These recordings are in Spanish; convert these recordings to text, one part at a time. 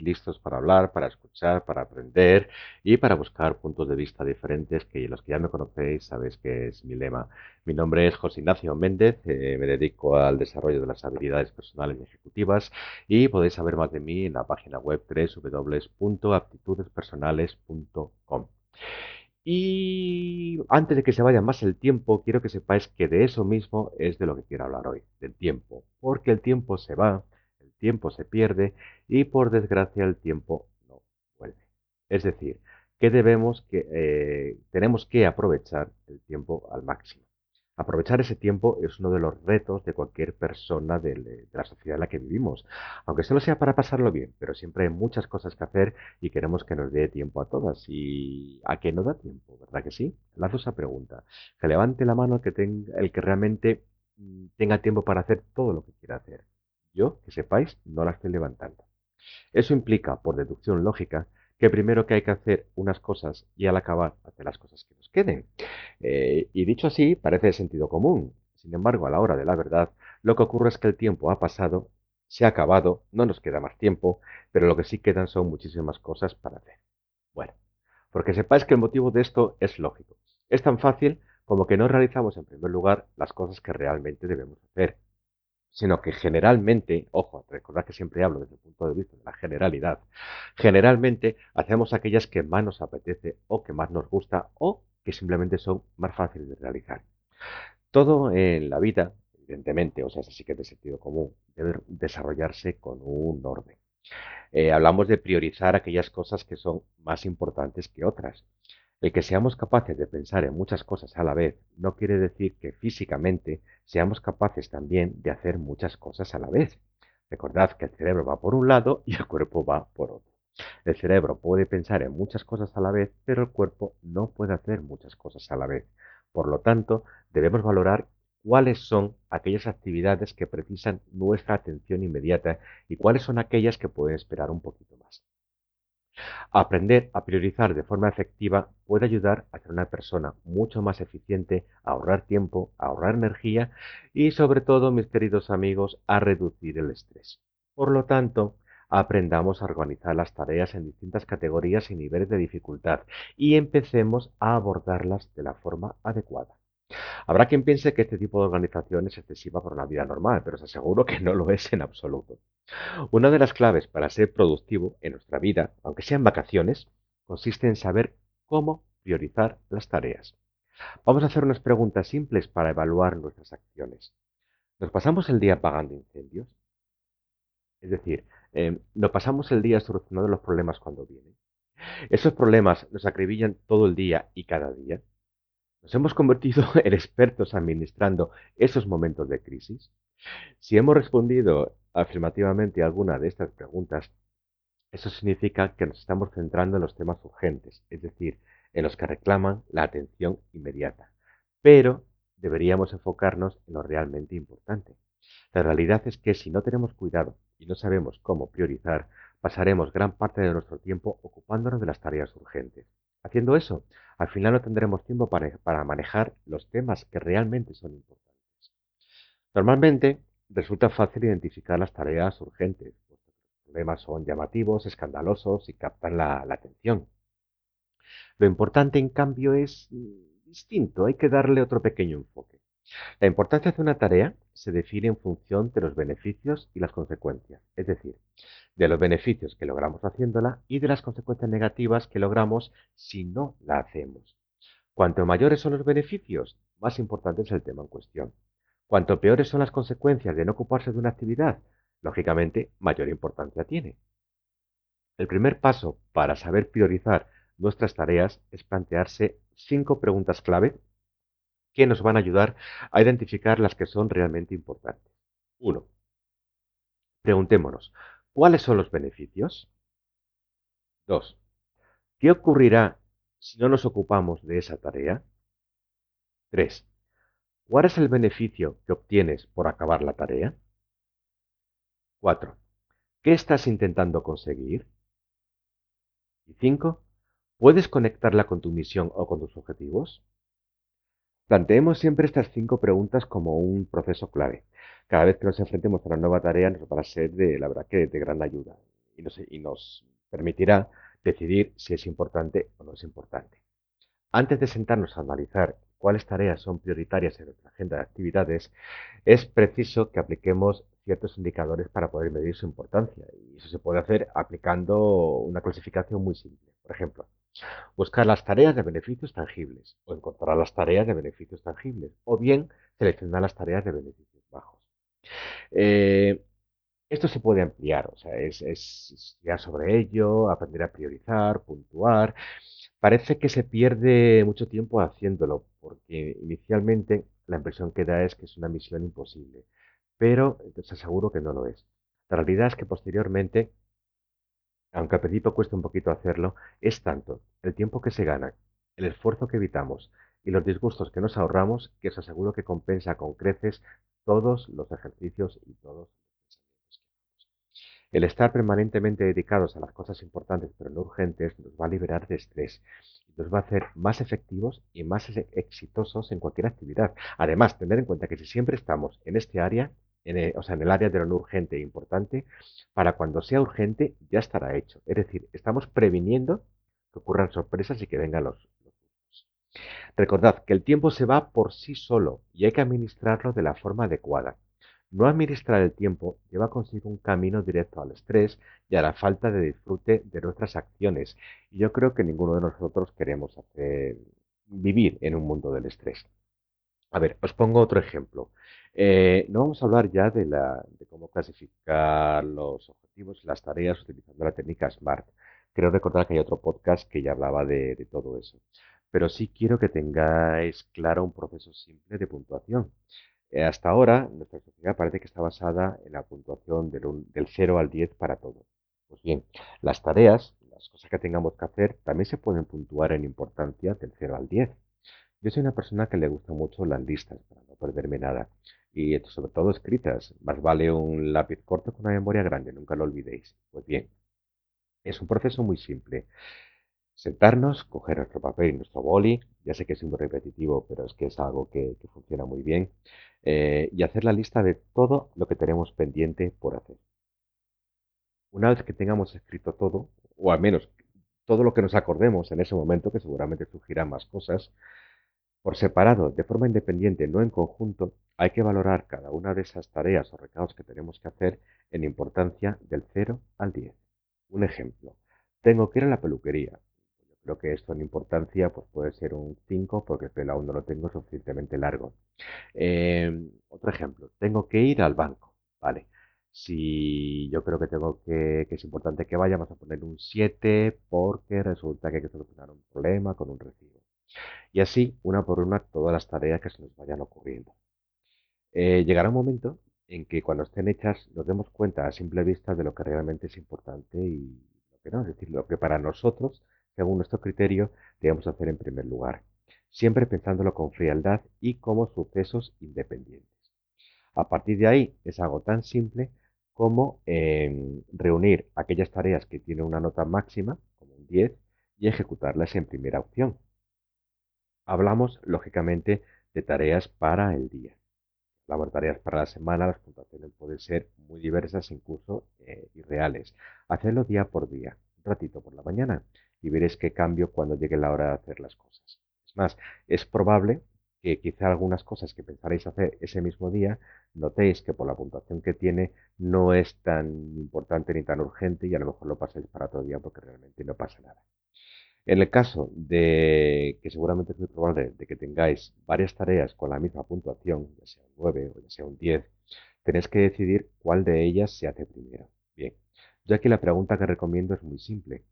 listos para hablar, para escuchar, para aprender y para buscar puntos de vista diferentes que los que ya me conocéis sabéis que es mi lema. Mi nombre es José Ignacio Méndez, eh, me dedico al desarrollo de las habilidades personales y ejecutivas y podéis saber más de mí en la página web www.aptitudespersonales.com. Y antes de que se vaya más el tiempo, quiero que sepáis que de eso mismo es de lo que quiero hablar hoy, del tiempo, porque el tiempo se va, tiempo se pierde y por desgracia el tiempo no vuelve. Es decir, que debemos que eh, tenemos que aprovechar el tiempo al máximo. Aprovechar ese tiempo es uno de los retos de cualquier persona de, la sociedad en la que vivimos, aunque solo sea para pasarlo bien, pero siempre hay muchas cosas que hacer y queremos que nos dé tiempo a todas. ¿Y a qué no da tiempo? ¿Verdad que sí? Lazo esa pregunta. Que levante la mano el que, tenga, el que realmente mm, tenga tiempo para hacer todo lo que quiera hacer. Yo, que sepáis, no la estoy levantando. Eso implica, por deducción lógica, que primero que hay que hacer unas cosas y al acabar hacer las cosas que nos queden. Eh, y dicho así, parece de sentido común. Sin embargo, a la hora de la verdad, lo que ocurre es que el tiempo ha pasado, se ha acabado, no nos queda más tiempo, pero lo que sí quedan son muchísimas cosas para hacer. Bueno, porque sepáis que el motivo de esto es lógico. Es tan fácil como que no realizamos en primer lugar las cosas que realmente debemos hacer sino que generalmente, ojo, recordad que siempre hablo desde el punto de vista de la generalidad, generalmente hacemos aquellas que más nos apetece o que más nos gusta o que simplemente son más fáciles de realizar. Todo en la vida, evidentemente, o sea, así que es de sentido común, debe desarrollarse con un orden. Eh, hablamos de priorizar aquellas cosas que son más importantes que otras. El que seamos capaces de pensar en muchas cosas a la vez no quiere decir que físicamente seamos capaces también de hacer muchas cosas a la vez. Recordad que el cerebro va por un lado y el cuerpo va por otro. El cerebro puede pensar en muchas cosas a la vez, pero el cuerpo no puede hacer muchas cosas a la vez. Por lo tanto, debemos valorar cuáles son aquellas actividades que precisan nuestra atención inmediata y cuáles son aquellas que pueden esperar un poquito más. Aprender a priorizar de forma efectiva puede ayudar a ser una persona mucho más eficiente, a ahorrar tiempo, a ahorrar energía y sobre todo, mis queridos amigos, a reducir el estrés. Por lo tanto, aprendamos a organizar las tareas en distintas categorías y niveles de dificultad y empecemos a abordarlas de la forma adecuada. Habrá quien piense que este tipo de organización es excesiva para una vida normal, pero os aseguro que no lo es en absoluto. Una de las claves para ser productivo en nuestra vida, aunque sean vacaciones, consiste en saber cómo priorizar las tareas. Vamos a hacer unas preguntas simples para evaluar nuestras acciones. ¿Nos pasamos el día apagando incendios? Es decir, eh, ¿nos pasamos el día solucionando los problemas cuando vienen? ¿Esos problemas nos acribillan todo el día y cada día? ¿Nos hemos convertido en expertos administrando esos momentos de crisis? Si hemos respondido afirmativamente a alguna de estas preguntas, eso significa que nos estamos centrando en los temas urgentes, es decir, en los que reclaman la atención inmediata. Pero deberíamos enfocarnos en lo realmente importante. La realidad es que si no tenemos cuidado y no sabemos cómo priorizar, pasaremos gran parte de nuestro tiempo ocupándonos de las tareas urgentes. Haciendo eso, al final no tendremos tiempo para, manejar los temas que realmente son importantes. Normalmente resulta fácil identificar las tareas urgentes, porque los problemas son llamativos, escandalosos y captan la, la atención. Lo importante, en cambio, es mm, distinto, hay que darle otro pequeño enfoque. La importancia de una tarea se define en función de los beneficios y las consecuencias, es decir, de los beneficios que logramos haciéndola y de las consecuencias negativas que logramos si no la hacemos. Cuanto mayores son los beneficios, más importante es el tema en cuestión. Cuanto peores son las consecuencias de no ocuparse de una actividad, lógicamente mayor importancia tiene. El primer paso para saber priorizar nuestras tareas es plantearse cinco preguntas clave que nos van a ayudar a identificar las que son realmente importantes. 1. Preguntémonos, ¿cuáles son los beneficios? 2. ¿Qué ocurrirá si no nos ocupamos de esa tarea? 3. ¿Cuál es el beneficio que obtienes por acabar la tarea? 4. ¿Qué estás intentando conseguir? Y 5. ¿Puedes conectarla con tu misión o con tus objetivos? Planteemos siempre estas cinco preguntas como un proceso clave. Cada vez que nos enfrentemos a una nueva tarea nos va a ser de, la verdad, que de gran ayuda. y nos permitirá decidir si es importante o no es importante. Antes de sentarnos a analizar cuáles tareas son prioritarias en nuestra agenda de actividades, es preciso que apliquemos ciertos indicadores para poder medir su importancia. Y eso se puede hacer aplicando una clasificación muy simple. Por ejemplo, buscar las tareas de beneficios tangibles o encontrar las tareas de beneficios tangibles o bien seleccionar las tareas de beneficios bajos. Eh, esto se puede ampliar, o sea, es, es estudiar sobre ello, aprender a priorizar, puntuar. Parece que se pierde mucho tiempo haciéndolo, porque inicialmente la impresión que da es que es una misión imposible, pero os aseguro que no lo es. La realidad es que posteriormente, aunque al principio cueste un poquito hacerlo, es tanto el tiempo que se gana, el esfuerzo que evitamos y los disgustos que nos ahorramos que os aseguro que compensa con creces todos los ejercicios y todos el estar permanentemente dedicados a las cosas importantes pero no urgentes nos va a liberar de estrés nos va a hacer más efectivos y más exitosos en cualquier actividad. Además, tener en cuenta que si siempre estamos en este área, o sea, en el área de lo urgente e importante, para cuando sea urgente ya estará hecho. Es decir, estamos previniendo que ocurran sorpresas y que vengan los, los Recordad que el tiempo se va por sí solo y hay que administrarlo de la forma adecuada. No administrar el tiempo lleva consigo un camino directo al estrés y a la falta de disfrute de nuestras acciones. Y yo creo que ninguno de nosotros queremos hacer, vivir en un mundo del estrés. A ver, os pongo otro ejemplo. Eh, no vamos a hablar ya de, cómo clasificar los objetivos las tareas utilizando la técnica SMART. Creo recordar que hay otro podcast que ya hablaba de, todo eso. Pero sí quiero que tengáis claro un proceso simple de puntuación. Eh, hasta ahora, nuestra sociedad parece que está basada en la puntuación del, 0 al 10 para todo. Pues bien, las tareas, las cosas que tengamos que hacer, también se pueden puntuar en importancia del 0 al 10. Yo soy una persona que le gusta mucho las listas para no perderme nada. Y sobre todo escritas. Más vale un lápiz corto con una memoria grande, nunca lo olvidéis. Pues bien, es un proceso muy simple. Sentarnos, coger nuestro papel y nuestro boli, ya sé que es muy repetitivo, pero es que es algo que, funciona muy bien, eh, y hacer la lista de todo lo que tenemos pendiente por hacer. Una vez que tengamos escrito todo, o al menos todo lo que nos acordemos en ese momento, que seguramente surgirán más cosas, por separado, de forma independiente, no en conjunto, hay que valorar cada una de esas tareas o recados que tenemos que hacer en importancia del 0 al 10. Un ejemplo, tengo que ir a la peluquería. Creo que esto en importancia pues puede ser un 5 porque el pelo aún no lo tengo suficientemente largo. Em, otro ejemplo, tengo que ir al banco. Vale. Si yo creo que tengo que, que es importante que vaya, vamos a poner un 7 porque resulta que hay que solucionar un problema con un recibo. Y así, una por una, todas las tareas que se nos vayan ocurriendo. Eh, llegará un momento en que cuando estén hechas nos demos cuenta a simple vista de lo que realmente es importante y lo que no, es decir, lo que para nosotros según nuestro criterio, debemos hacer en primer lugar, siempre pensándolo con frialdad y como sucesos independientes. A partir de ahí es algo tan simple como em, reunir aquellas tareas que tienen una nota máxima, como un 10, y ejecutarlas en primera opción. Hablamos, lógicamente, de tareas para el día. Hablamos tareas para la semana, las puntuaciones pueden ser muy diversas, incluso eh, irreales. Hacerlo día por día, un ratito por la mañana y veréis qué cambio cuando llegue la hora de hacer las cosas. Es más, es probable que quizá algunas cosas que pensaréis hacer ese mismo día, notéis que por la puntuación que tiene no es tan importante ni tan urgente y a lo mejor lo pasáis para otro día porque realmente no pasa nada. En el caso de que seguramente es muy probable de que tengáis varias tareas con la misma puntuación, ya sea un 9 o ya sea un 10, tenéis que decidir cuál de ellas se hace primero. Bien, yo aquí la pregunta que recomiendo es muy simple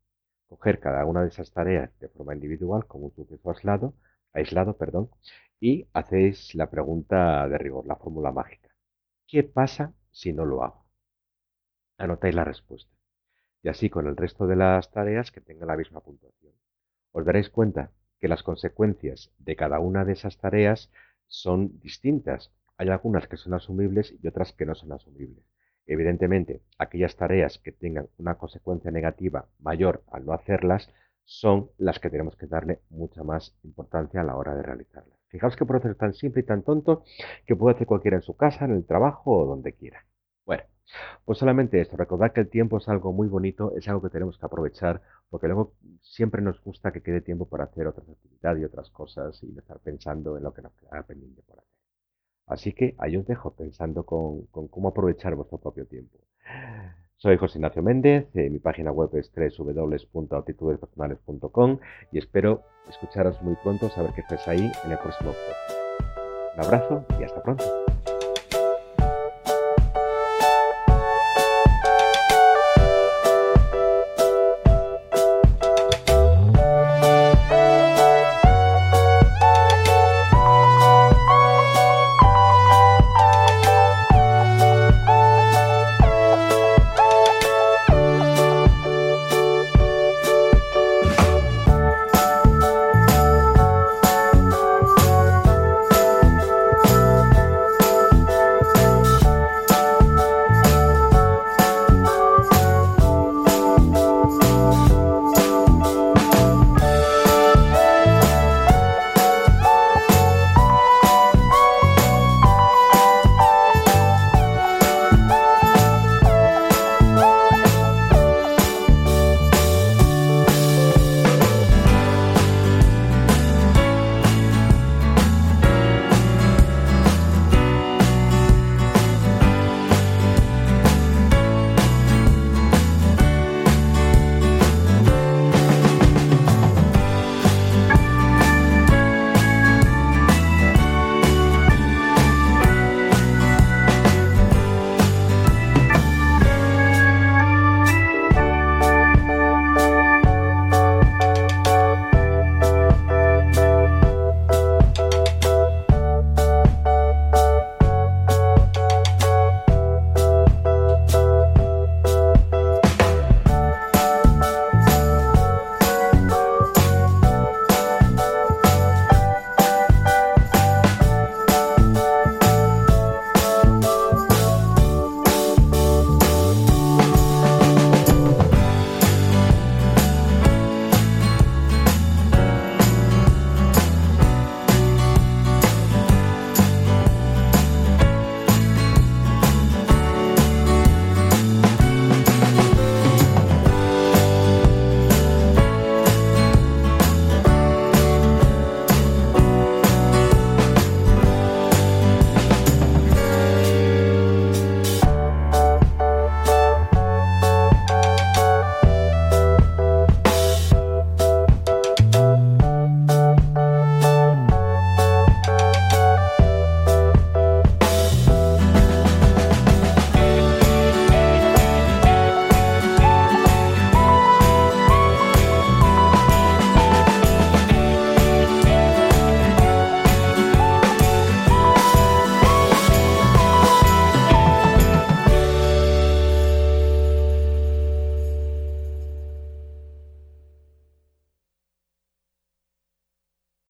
coger cada una de esas tareas de forma individual como un suceso aislado, aislado perdón, y hacéis la pregunta de rigor, la fórmula mágica. ¿Qué pasa si no lo hago? Anotáis la respuesta. Y así con el resto de las tareas que tengan la misma puntuación. Os daréis cuenta que las consecuencias de cada una de esas tareas son distintas. Hay algunas que son asumibles y otras que no son asumibles. Evidentemente, aquellas tareas que tengan una consecuencia negativa mayor al no hacerlas son las que tenemos que darle mucha más importancia a la hora de realizarlas. Fijaos qué proceso tan simple y tan tonto que puede hacer cualquiera en su casa, en el trabajo o donde quiera. Bueno, Pues solamente esto, recordad que el tiempo es algo muy bonito, es algo que tenemos que aprovechar, porque luego siempre nos gusta que quede tiempo para hacer otras actividades y otras cosas y no estar pensando en lo que nos queda pendiente por hacer. Así que ahí os dejo pensando con, cómo aprovechar vuestro propio tiempo. Soy José Ignacio Méndez, eh, mi página web es www.actitudespersonales.com y espero escucharos muy pronto, saber que estés ahí en el próximo podcast. Un abrazo y hasta pronto.